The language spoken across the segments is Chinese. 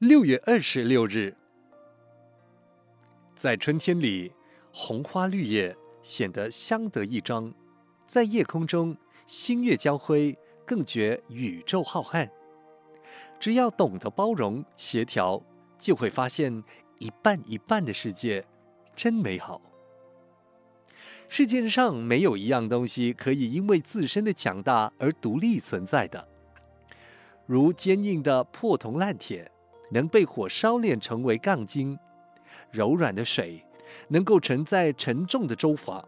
六月二十六日，在春天里，红花绿叶显得相得益彰；在夜空中，星月交辉，更觉宇宙浩瀚。只要懂得包容协调，就会发现一半一半的世界真美好。世界上没有一样东西可以因为自身的强大而独立存在的，如坚硬的破铜烂铁。能被火烧炼成为钢筋，柔软的水能够承载沉重的舟筏。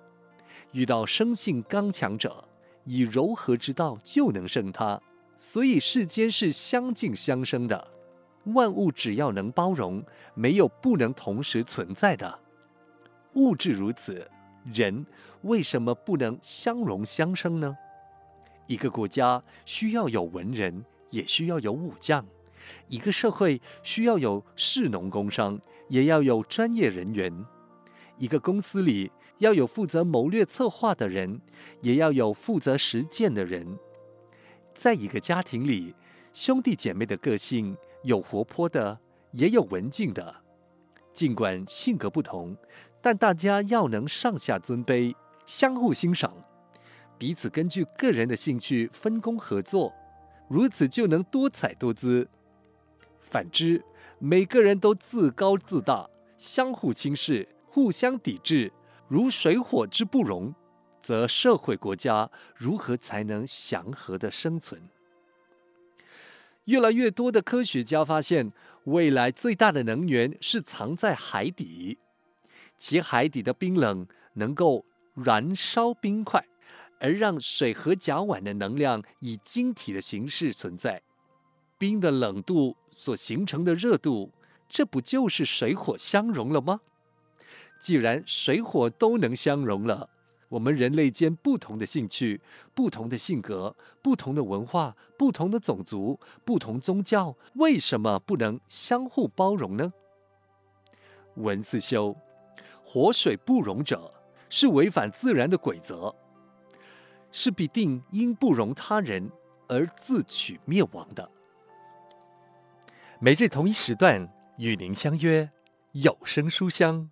遇到生性刚强者，以柔和之道就能胜他。所以世间是相敬相生的，万物只要能包容，没有不能同时存在的。物质如此，人为什么不能相容相生呢？一个国家需要有文人，也需要有武将。一个社会需要有士农工商，也要有专业人员；一个公司里要有负责谋略策划的人，也要有负责实践的人；在一个家庭里，兄弟姐妹的个性有活泼的，也有文静的。尽管性格不同，但大家要能上下尊卑，相互欣赏，彼此根据个人的兴趣分工合作，如此就能多彩多姿。反之，每个人都自高自大，相互轻视，互相抵制，如水火之不容，则社会国家如何才能祥和的生存？越来越多的科学家发现，未来最大的能源是藏在海底，其海底的冰冷能够燃烧冰块，而让水和甲烷的能量以晶体的形式存在。冰的冷度所形成的热度，这不就是水火相融了吗？既然水火都能相融了，我们人类间不同的兴趣、不同的性格、不同的文化、不同的种族、不同宗教，为什么不能相互包容呢？文思修，火水不容者，是违反自然的规则，是必定因不容他人而自取灭亡的。每日同一时段与您相约有声书香。